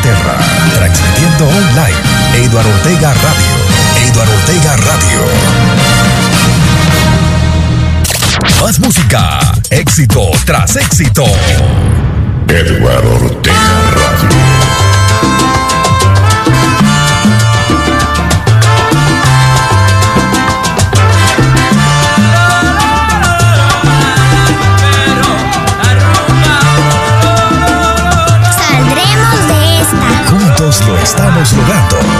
Transmitiendo online. Eduardo Ortega Radio. Eduardo Ortega Radio. Más música. Éxito tras éxito. Eduardo Ortega Radio. Estamos logrando.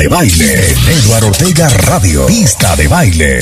De baile. Eduardo Ortega Radio. Pista de baile.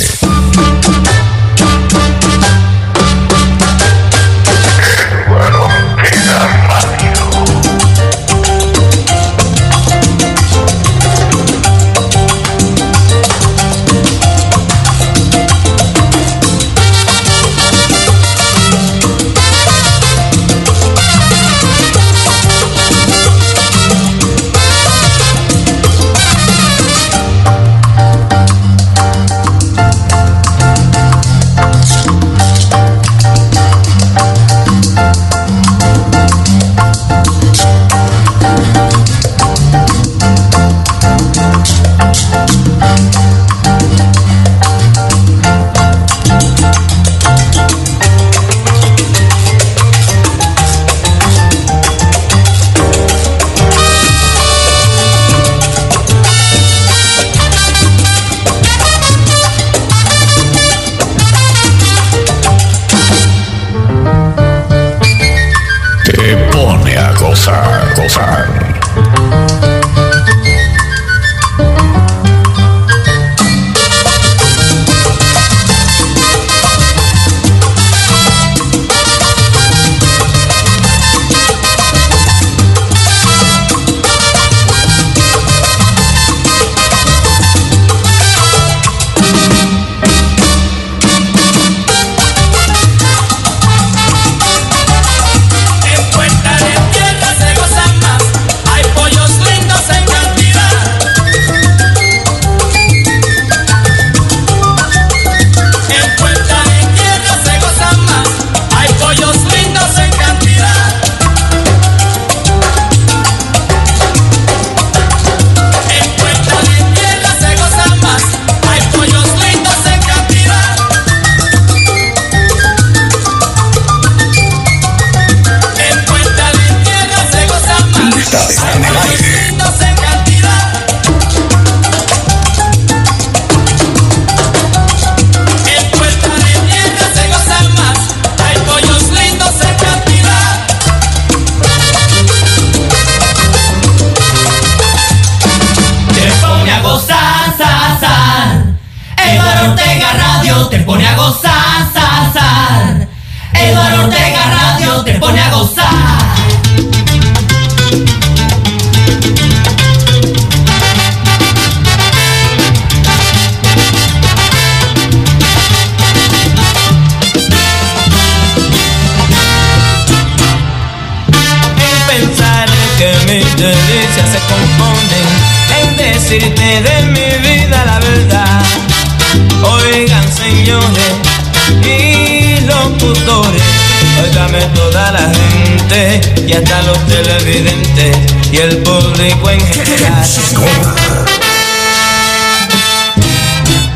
Y el público en general.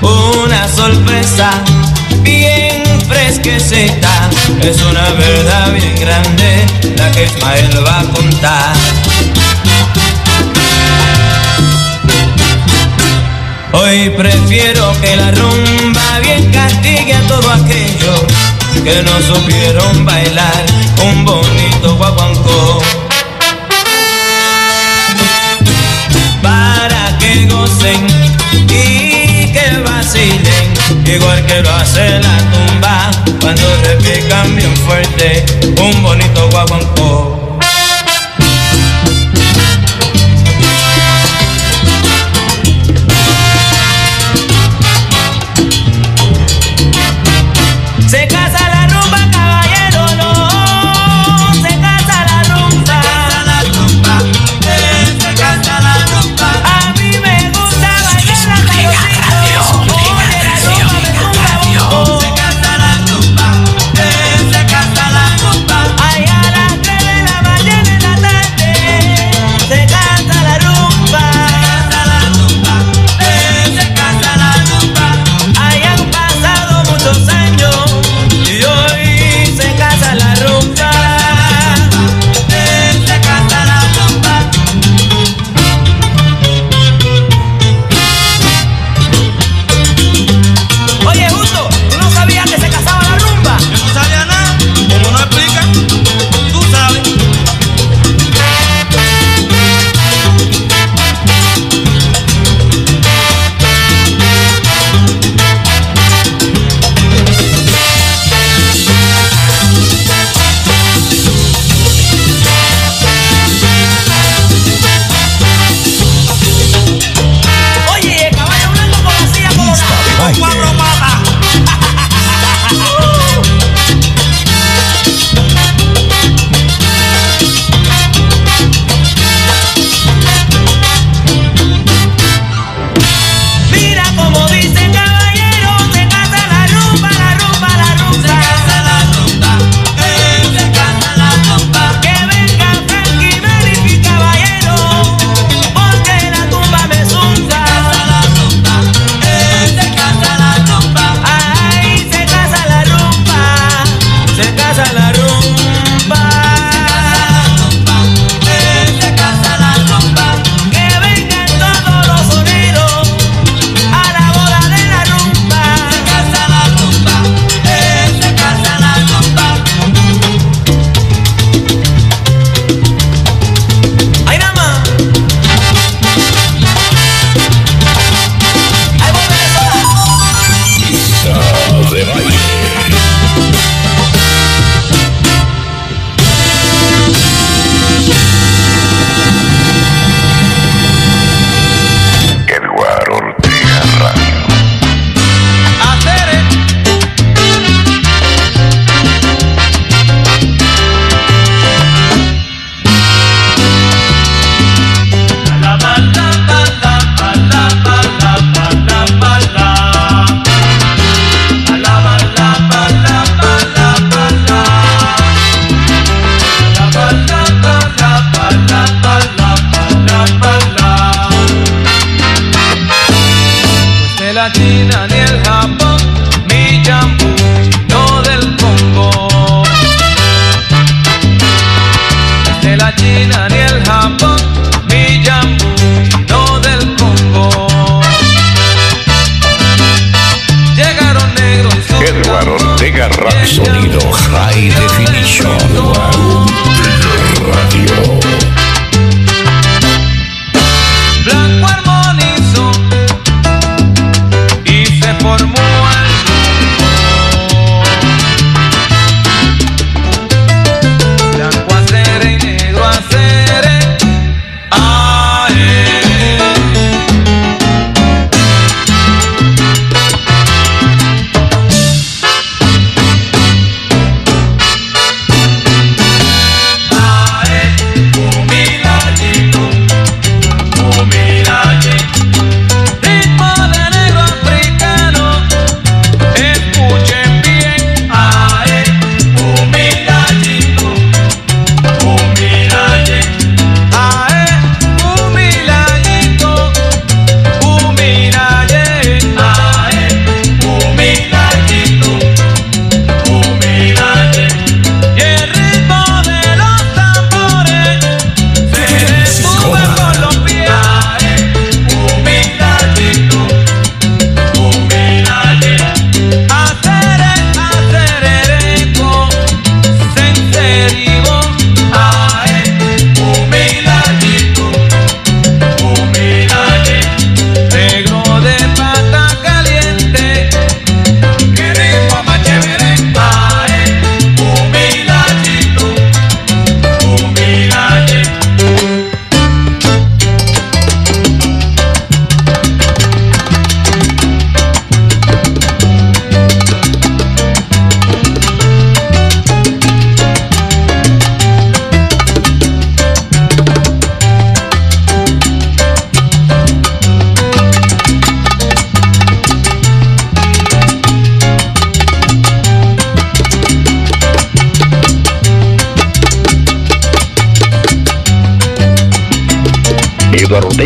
Una sorpresa bien fresquecita, es una verdad bien grande la que Ismael va a contar. Hoy prefiero que la rumba bien castigue a todo aquello que no supieron bailar un bonito guaguancó. Y que vacilen, igual que lo hace la tumba cuando repican bien fuerte un bonito guaguancó.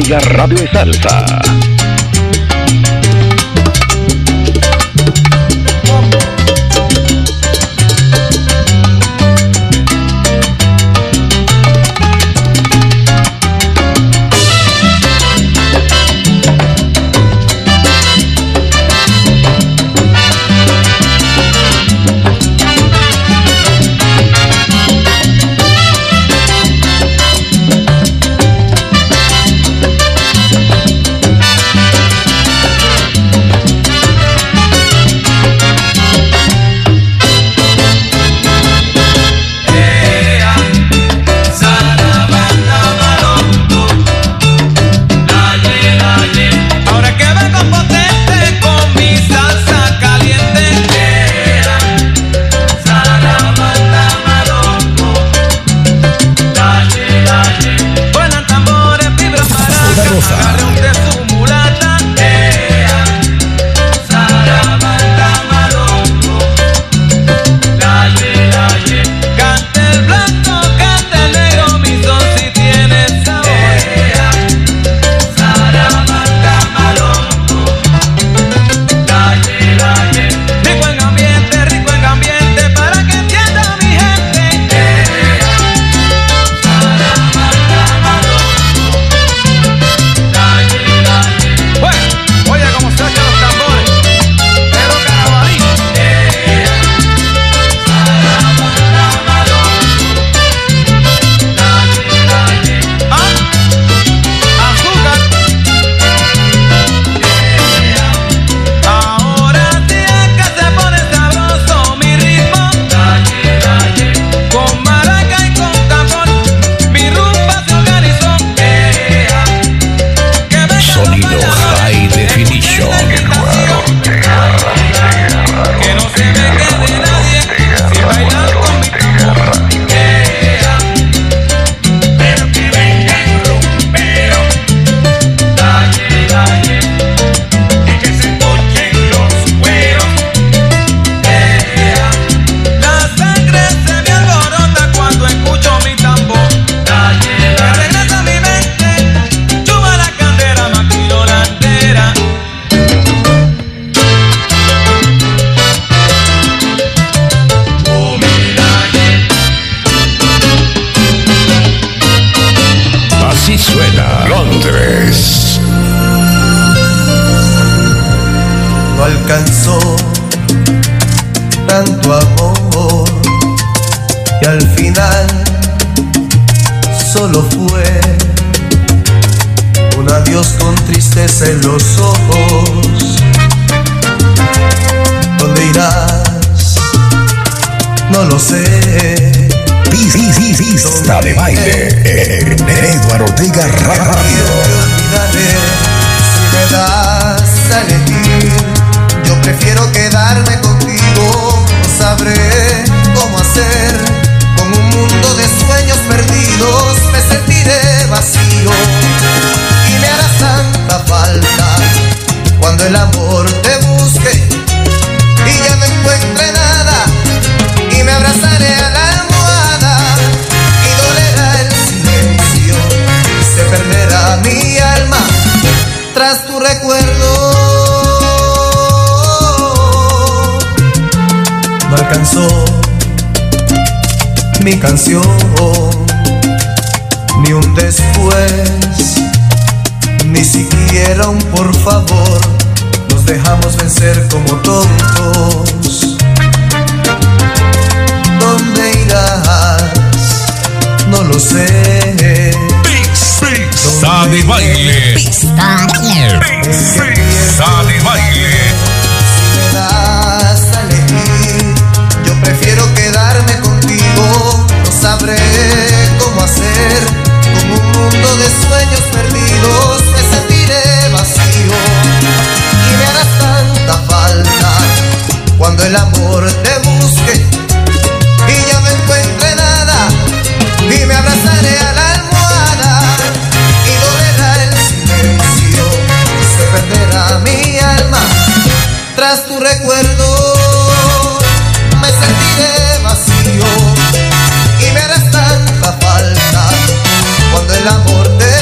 Radio y Salsa. celoso ni un después, ni siquiera un por favor. Nos dejamos vencer como tontos. ¿Dónde irás? No lo sé. Pista de baile. Pista de baile. sabré cómo hacer. Con un mundo de sueños perdidos me sentiré vacío. Y me harás tanta falta cuando el amor te busque y ya no encuentre nada. Y me abrazaré a la almohada y dolerá el silencio. Se perderá mi alma tras tu recuerdo. el amor de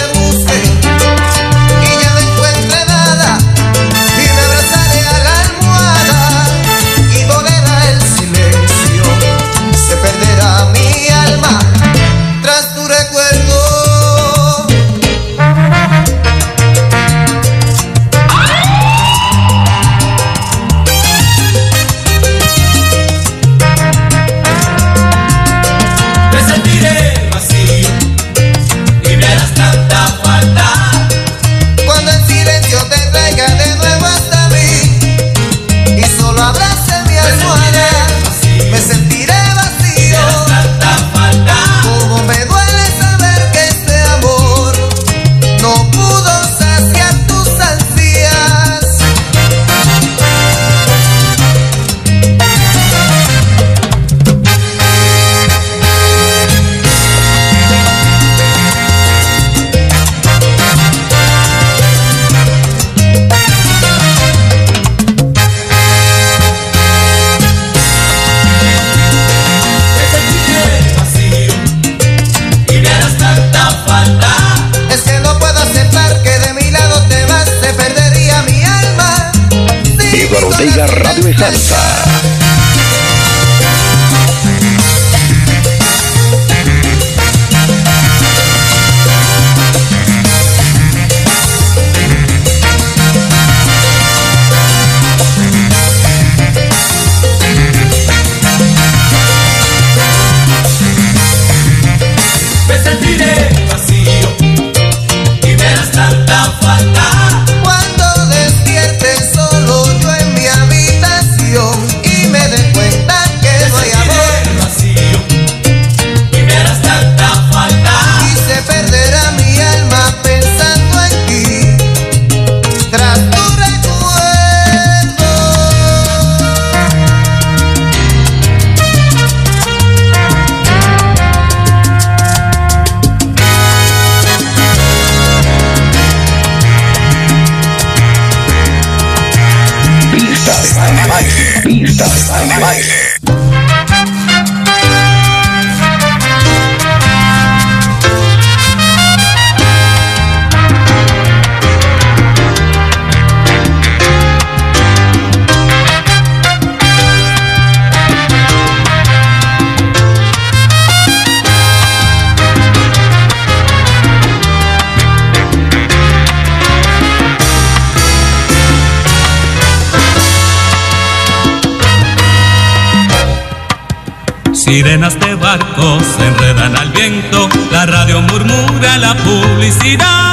Sirenas de barcos se enredan al viento, la radio murmura la publicidad.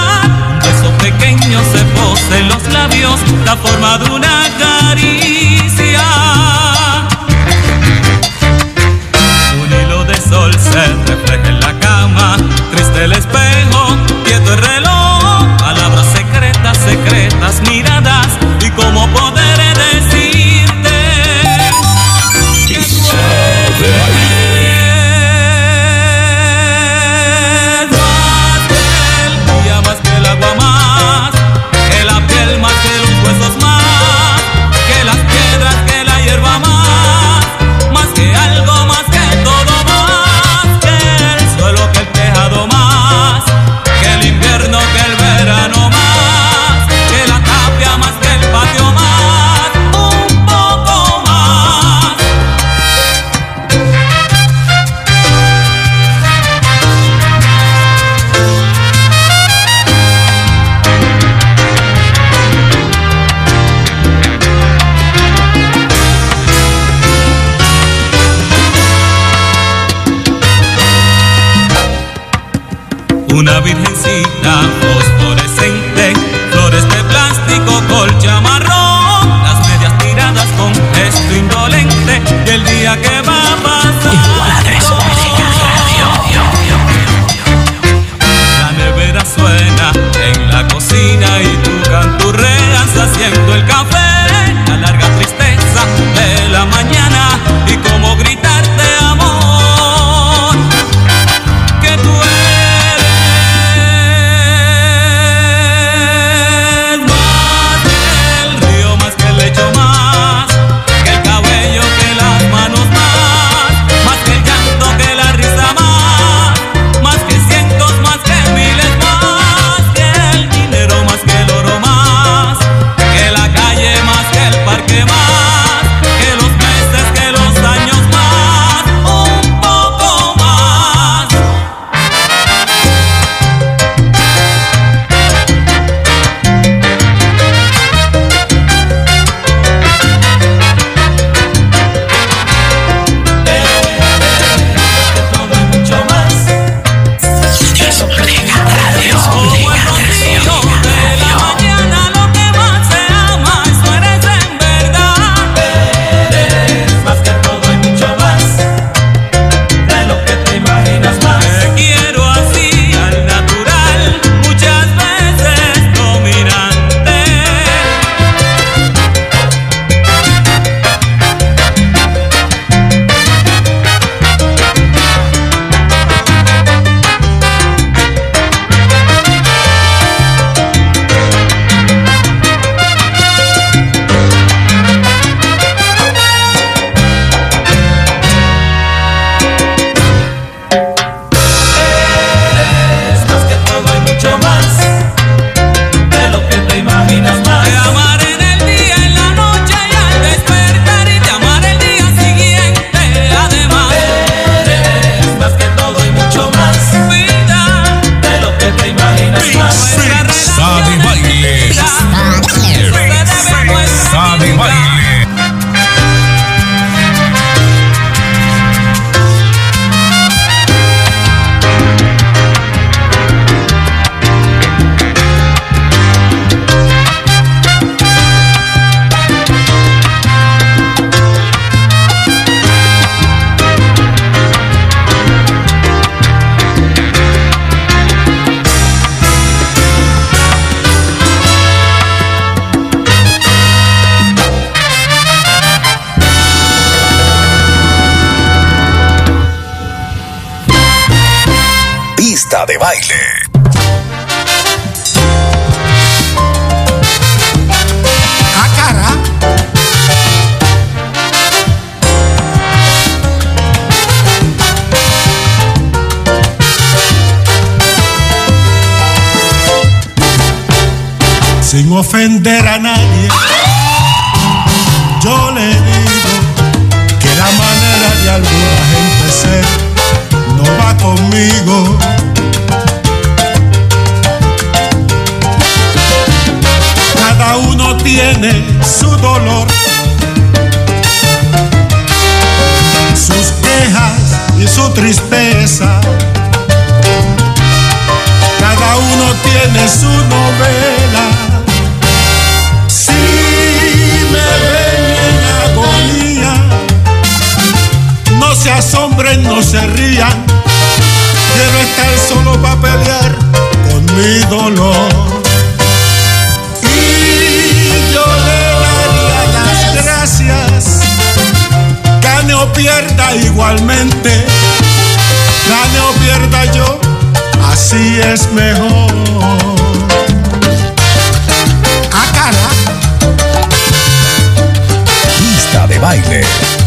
ofender a nadie, yo le digo que la manera de alguna gente ser no va conmigo. Cada uno tiene su dolor, sus quejas y su tristeza. Cada uno tiene su novela solo. Y yo le daría las gracias, gane pierda igualmente, gane o pierda yo, así es mejor. Ah, A cara. Pista de baile.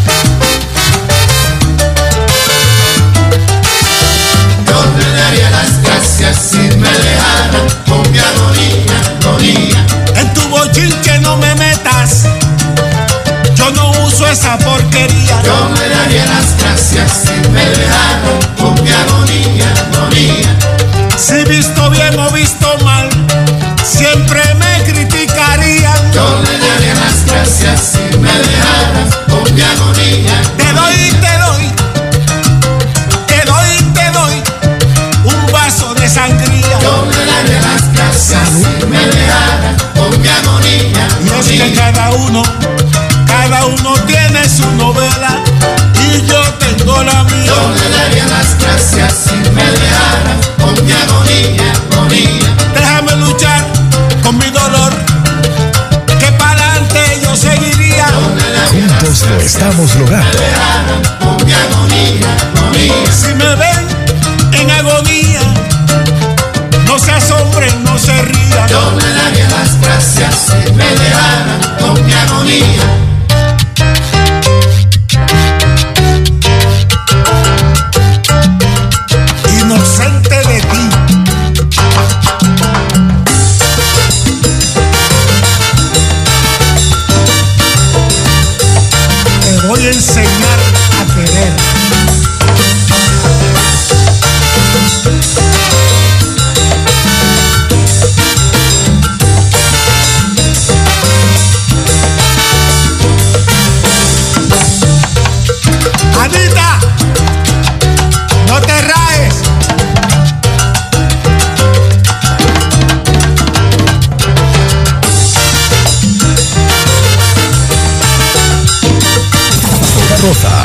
Rosa.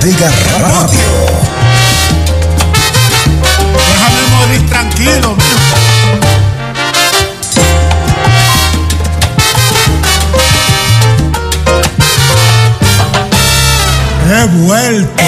Bodega Radio. Déjame morir tranquilo, mío. He vuelto.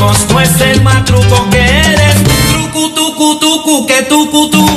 trucos, el matruco que eres. Trucu, tucu, tucu, que tucu, tucu.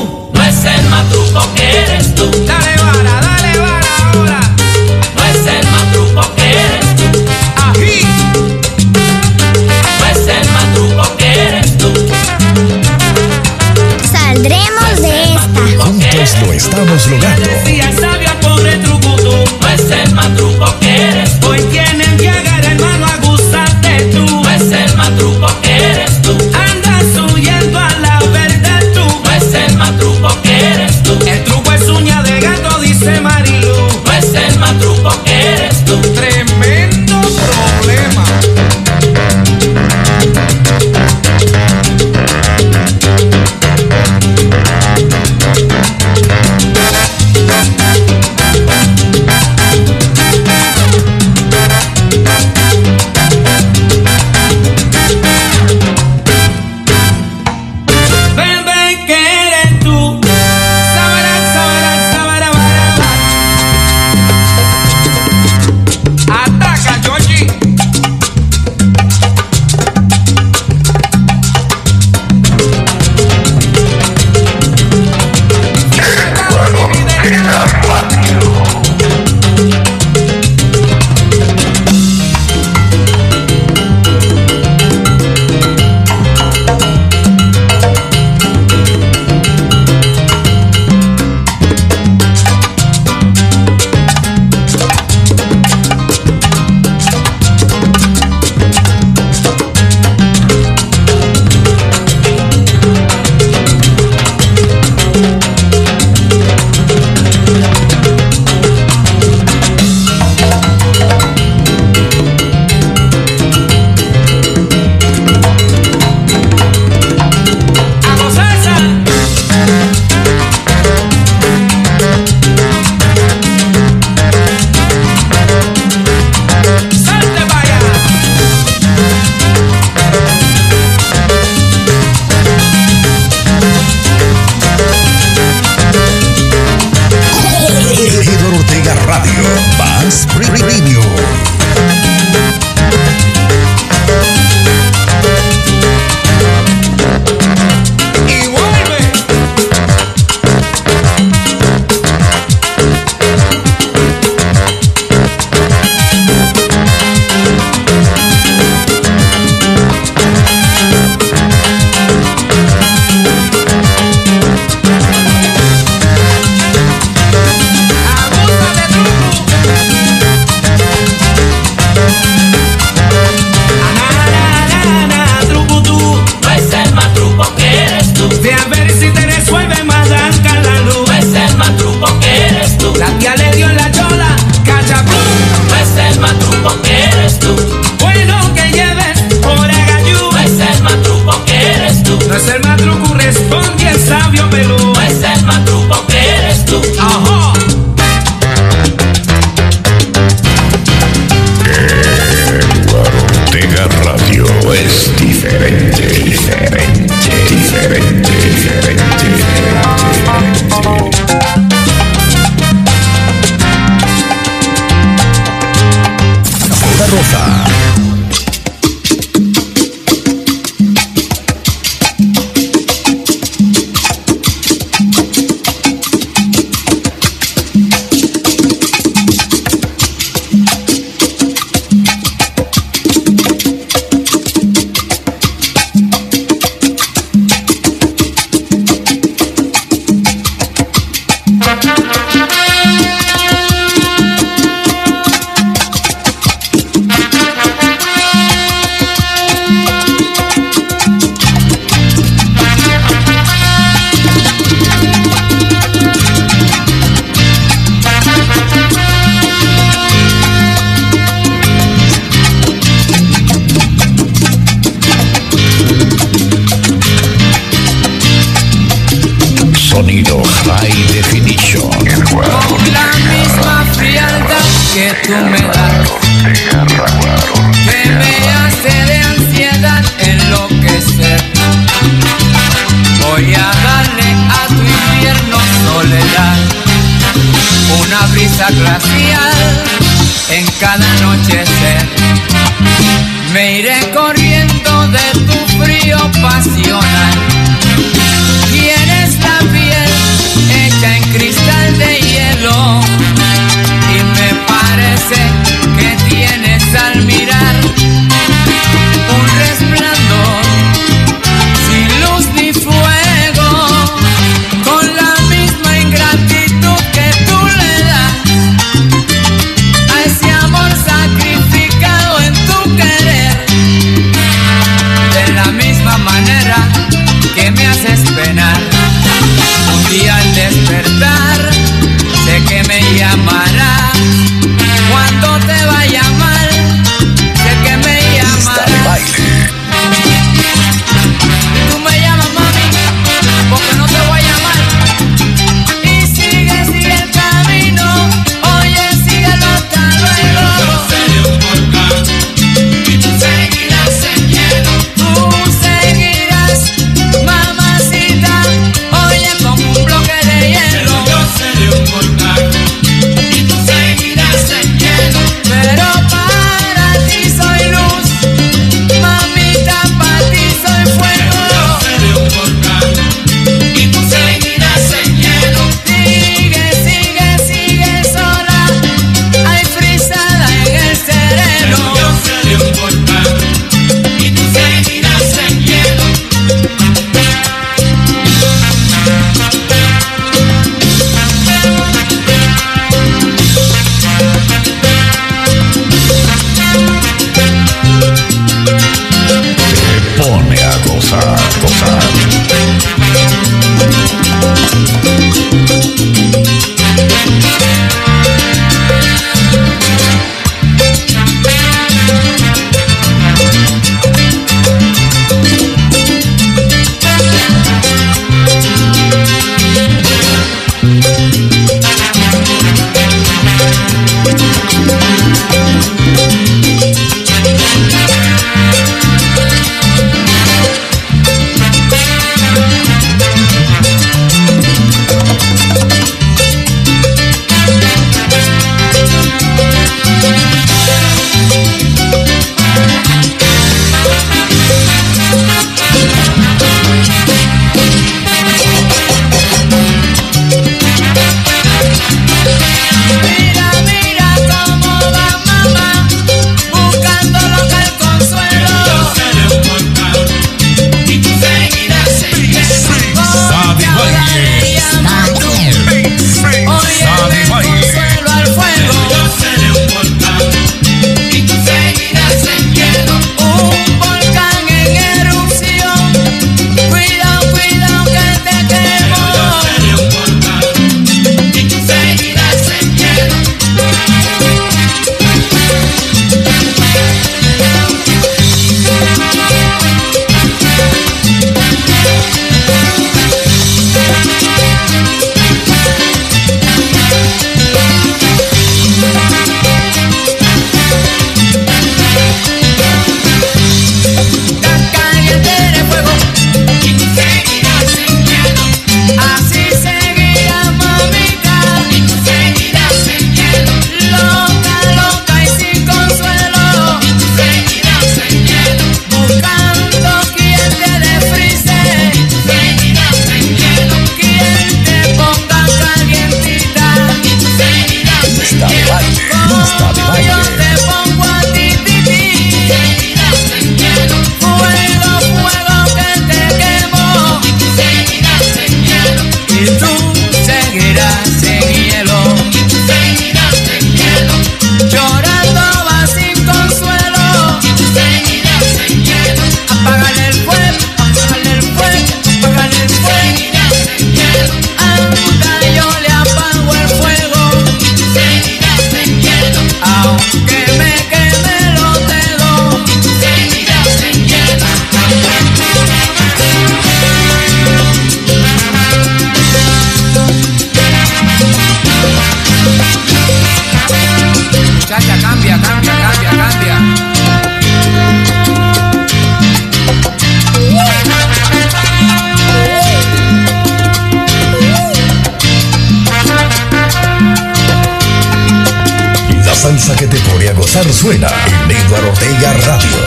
Zarzuela en Eduardo Ortega Radio.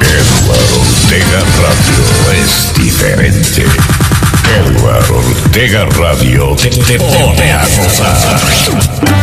Eduardo Ortega Radio es diferente. Edward Ortega Radio te, te, te, a gozar.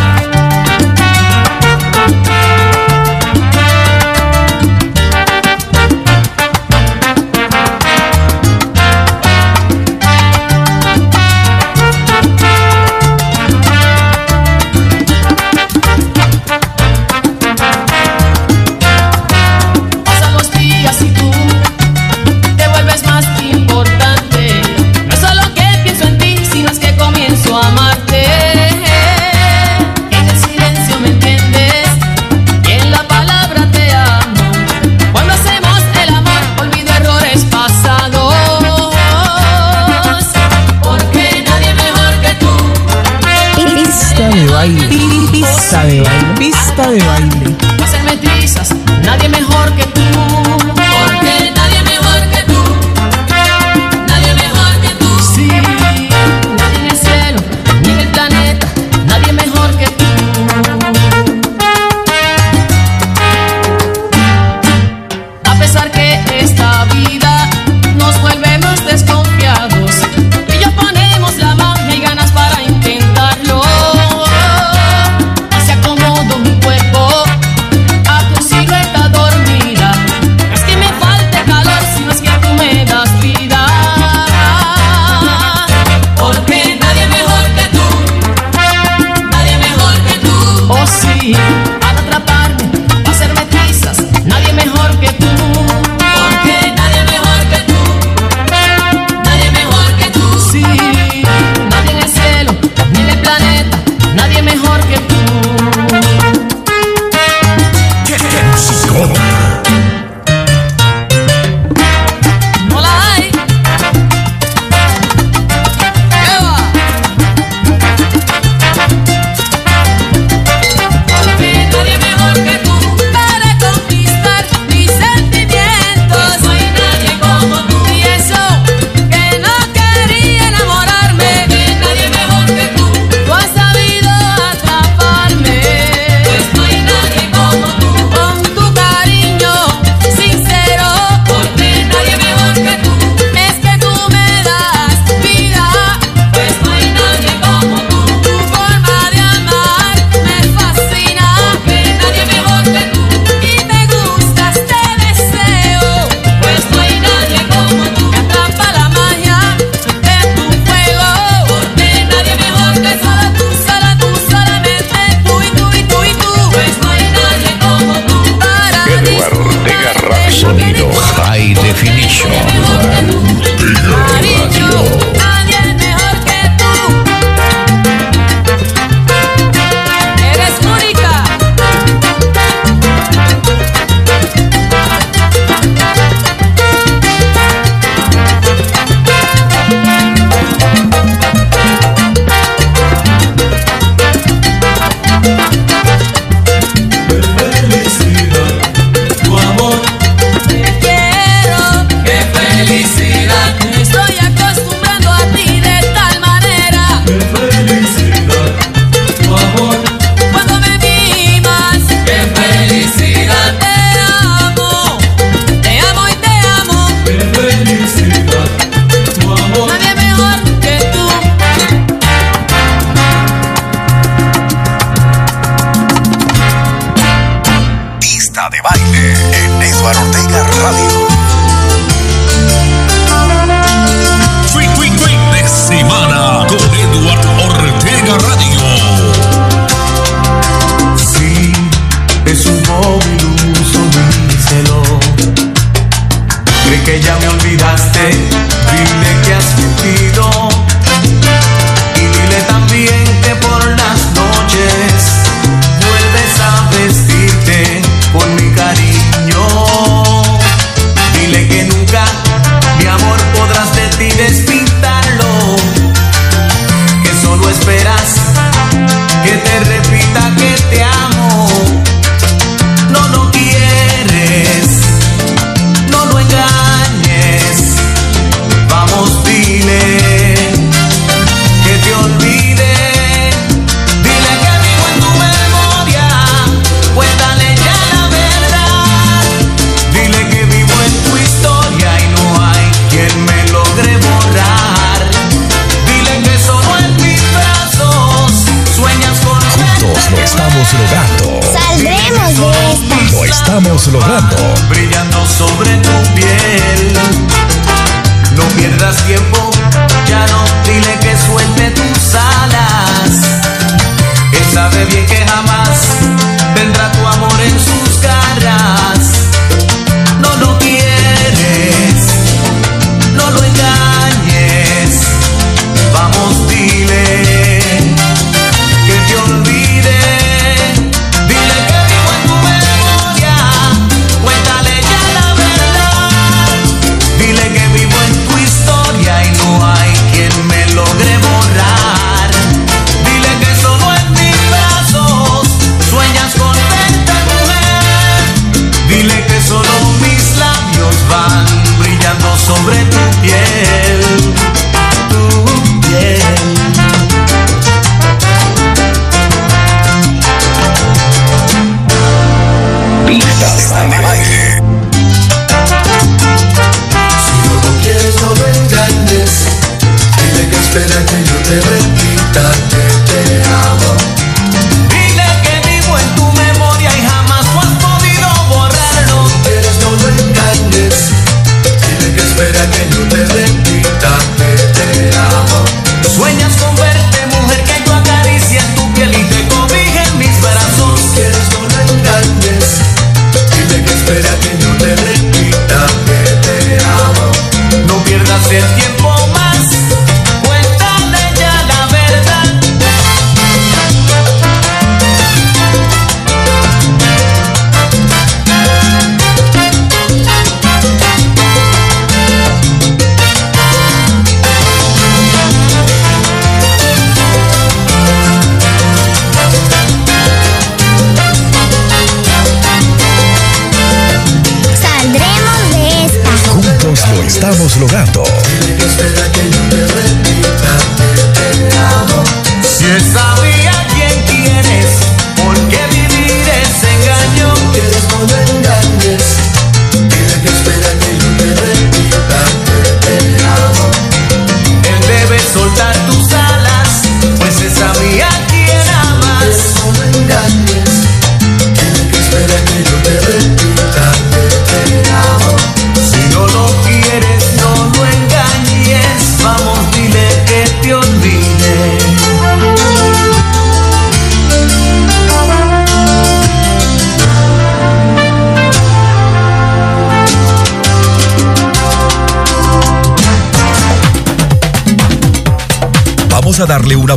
Estamos logrando. brillando sobre tu piel. No pierdas tiempo, ya no dile que suelte tus alas. Él sabe bien que jamás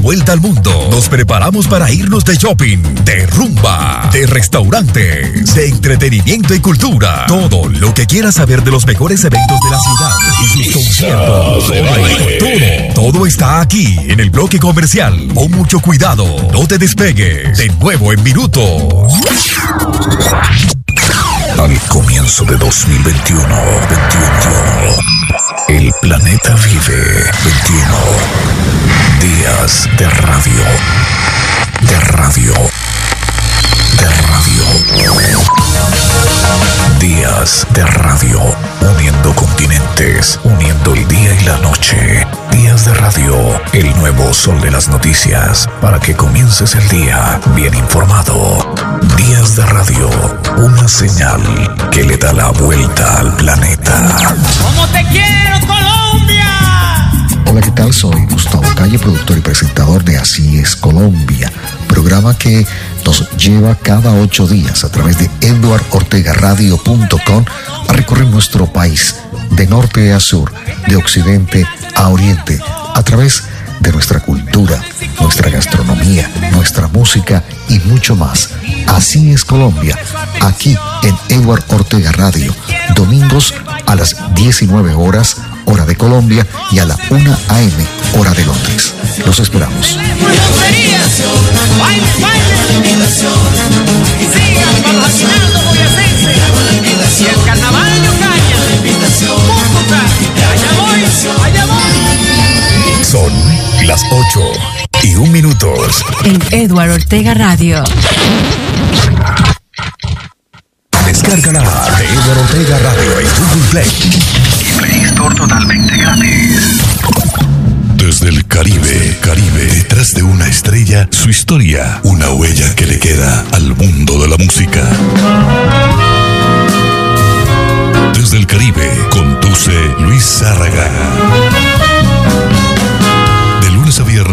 vuelta al mundo. Nos preparamos para irnos de shopping, de rumba, de restaurantes, de entretenimiento y cultura. Todo lo que quieras saber de los mejores eventos de la ciudad y sus conciertos. Todo, todo está aquí en el bloque comercial. Pon mucho cuidado. No te despegues. De nuevo en minutos. Al comienzo de 2021, 21, el planeta vive 21 días de radio, de radio, de radio. Días de radio, uniendo continentes, uniendo el día y la noche. Días de radio, el nuevo sol de las noticias, para que comiences el día bien informado. Días de radio, una señal que le da la vuelta al planeta. ¡Como te quiero, Colombia! Hola, ¿qué tal? Soy Gustavo Calle, productor y presentador de Así es Colombia, programa que nos lleva cada ocho días a través de eduardortegaradio.com a recorrer nuestro país de norte a sur, de occidente a oriente, a través de nuestra cultura, nuestra gastronomía, nuestra música y mucho más. Así es Colombia, aquí en Eduard Ortega Radio, domingos a las 19 horas, hora de Colombia, y a la 1 a.m., hora de Londres. Los esperamos. De. Son las 8 y un minutos. En Edward Ortega Radio. Descarga la app de Eduardo Ortega Radio en Google Play. Y Play Store totalmente gratis. Desde el Caribe, Caribe, detrás de una estrella, su historia, una huella que le queda al mundo de la música. desde el Caribe. Conduce Luis Zárraga.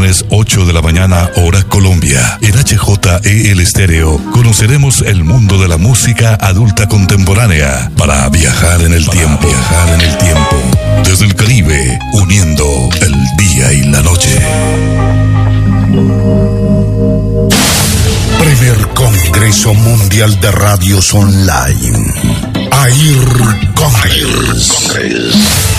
Viernes, 8 de la mañana, hora Colombia. En HJEL Estéreo, conoceremos el mundo de la música adulta contemporánea para viajar en el tiempo. Viajar en el tiempo. Desde el Caribe, uniendo el día y la noche. Primer Congreso Mundial de Radios Online. AIR Congress.